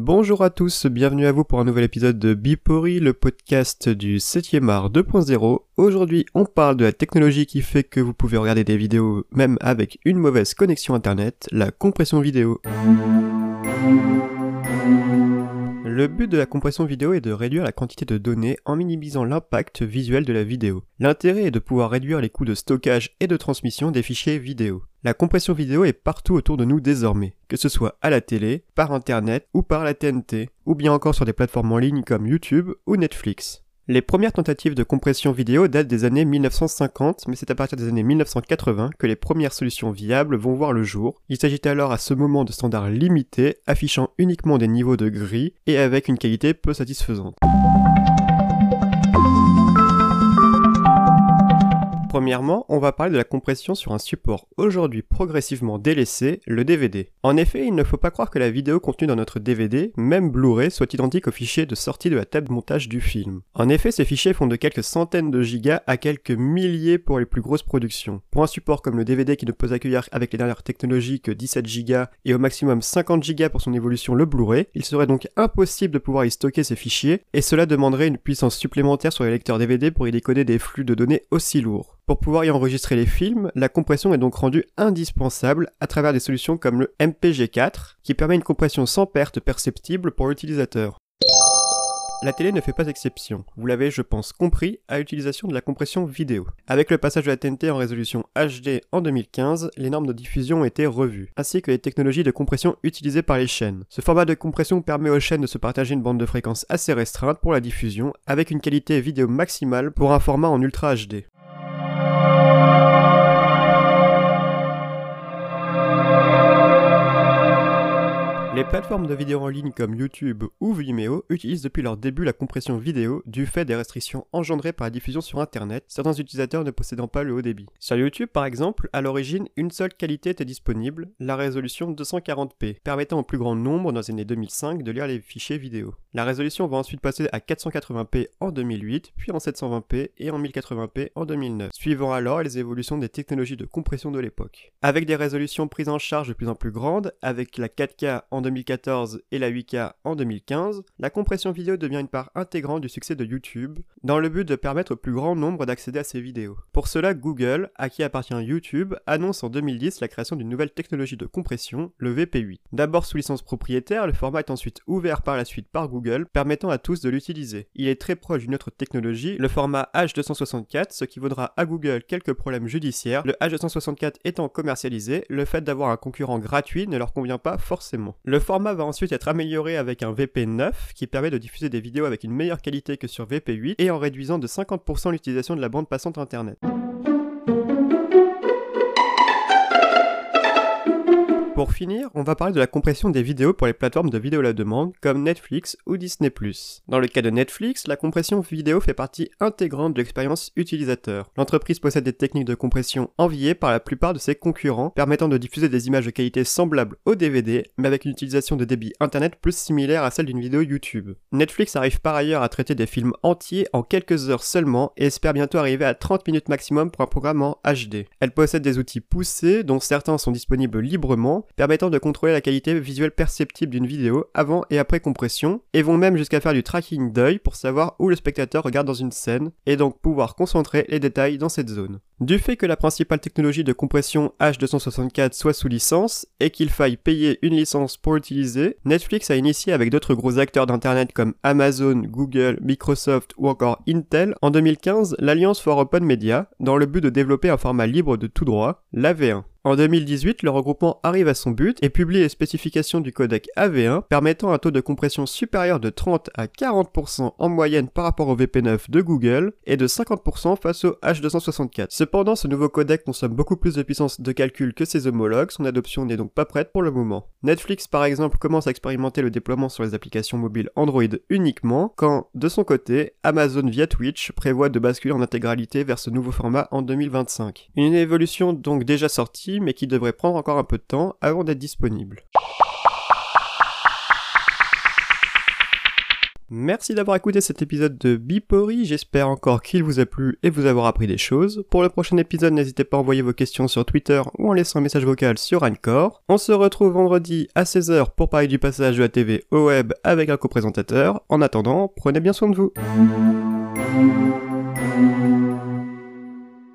Bonjour à tous, bienvenue à vous pour un nouvel épisode de Bipori, le podcast du 7e art 2.0. Aujourd'hui, on parle de la technologie qui fait que vous pouvez regarder des vidéos même avec une mauvaise connexion internet, la compression vidéo. Le but de la compression vidéo est de réduire la quantité de données en minimisant l'impact visuel de la vidéo. L'intérêt est de pouvoir réduire les coûts de stockage et de transmission des fichiers vidéo. La compression vidéo est partout autour de nous désormais, que ce soit à la télé, par internet ou par la TNT, ou bien encore sur des plateformes en ligne comme YouTube ou Netflix. Les premières tentatives de compression vidéo datent des années 1950, mais c'est à partir des années 1980 que les premières solutions viables vont voir le jour. Il s'agit alors à ce moment de standards limités, affichant uniquement des niveaux de gris et avec une qualité peu satisfaisante. Premièrement, on va parler de la compression sur un support aujourd'hui progressivement délaissé, le DVD. En effet, il ne faut pas croire que la vidéo contenue dans notre DVD, même Blu-ray, soit identique au fichier de sortie de la table de montage du film. En effet, ces fichiers font de quelques centaines de gigas à quelques milliers pour les plus grosses productions. Pour un support comme le DVD qui ne peut accueillir avec les dernières technologies que 17 gigas et au maximum 50 gigas pour son évolution le Blu-ray, il serait donc impossible de pouvoir y stocker ces fichiers et cela demanderait une puissance supplémentaire sur les lecteurs DVD pour y décoder des flux de données aussi lourds. Pour pouvoir y enregistrer les films, la compression est donc rendue indispensable à travers des solutions comme le MPG4, qui permet une compression sans perte perceptible pour l'utilisateur. La télé ne fait pas exception, vous l'avez je pense compris, à l'utilisation de la compression vidéo. Avec le passage de la TNT en résolution HD en 2015, les normes de diffusion ont été revues, ainsi que les technologies de compression utilisées par les chaînes. Ce format de compression permet aux chaînes de se partager une bande de fréquence assez restreinte pour la diffusion, avec une qualité vidéo maximale pour un format en Ultra HD. Plateformes de vidéo en ligne comme YouTube ou Vimeo utilisent depuis leur début la compression vidéo du fait des restrictions engendrées par la diffusion sur Internet, certains utilisateurs ne possédant pas le haut débit. Sur YouTube par exemple, à l'origine, une seule qualité était disponible, la résolution 240p, permettant au plus grand nombre dans les années 2005 de lire les fichiers vidéo. La résolution va ensuite passer à 480p en 2008, puis en 720p et en 1080p en 2009, suivant alors les évolutions des technologies de compression de l'époque. Avec des résolutions prises en charge de plus en plus grandes, avec la 4K en 2014 et la 8K en 2015, la compression vidéo devient une part intégrante du succès de YouTube, dans le but de permettre au plus grand nombre d'accéder à ces vidéos. Pour cela, Google, à qui appartient YouTube, annonce en 2010 la création d'une nouvelle technologie de compression, le VP8. D'abord sous licence propriétaire, le format est ensuite ouvert par la suite par Google, permettant à tous de l'utiliser. Il est très proche d'une autre technologie, le format H264, ce qui vaudra à Google quelques problèmes judiciaires, le H264 étant commercialisé, le fait d'avoir un concurrent gratuit ne leur convient pas forcément. Le format va ensuite être amélioré avec un VP9 qui permet de diffuser des vidéos avec une meilleure qualité que sur VP8 et en réduisant de 50% l'utilisation de la bande passante internet. Pour finir, on va parler de la compression des vidéos pour les plateformes de vidéo à la demande comme Netflix ou Disney+. Dans le cas de Netflix, la compression vidéo fait partie intégrante de l'expérience utilisateur. L'entreprise possède des techniques de compression enviées par la plupart de ses concurrents, permettant de diffuser des images de qualité semblable au DVD, mais avec une utilisation de débit internet plus similaire à celle d'une vidéo YouTube. Netflix arrive par ailleurs à traiter des films entiers en quelques heures seulement et espère bientôt arriver à 30 minutes maximum pour un programme en HD. Elle possède des outils poussés dont certains sont disponibles librement permettant de contrôler la qualité visuelle perceptible d'une vidéo avant et après compression, et vont même jusqu'à faire du tracking d'œil pour savoir où le spectateur regarde dans une scène, et donc pouvoir concentrer les détails dans cette zone. Du fait que la principale technologie de compression H264 soit sous licence, et qu'il faille payer une licence pour l'utiliser, Netflix a initié avec d'autres gros acteurs d'internet comme Amazon, Google, Microsoft ou encore Intel en 2015 l'Alliance for Open Media, dans le but de développer un format libre de tout droit, l'AV1. En 2018, le regroupement arrive à son but et publie les spécifications du codec AV1 permettant un taux de compression supérieur de 30 à 40% en moyenne par rapport au VP9 de Google et de 50% face au H264. Cependant, ce nouveau codec consomme beaucoup plus de puissance de calcul que ses homologues, son adoption n'est donc pas prête pour le moment. Netflix par exemple commence à expérimenter le déploiement sur les applications mobiles Android uniquement, quand de son côté, Amazon via Twitch prévoit de basculer en intégralité vers ce nouveau format en 2025. Une évolution donc déjà sortie mais qui devrait prendre encore un peu de temps avant d'être disponible. Merci d'avoir écouté cet épisode de Bipori, j'espère encore qu'il vous a plu et vous avoir appris des choses. Pour le prochain épisode, n'hésitez pas à envoyer vos questions sur Twitter ou en laissant un message vocal sur Anchor. On se retrouve vendredi à 16h pour parler du passage de la TV au web avec un co-présentateur. En attendant, prenez bien soin de vous.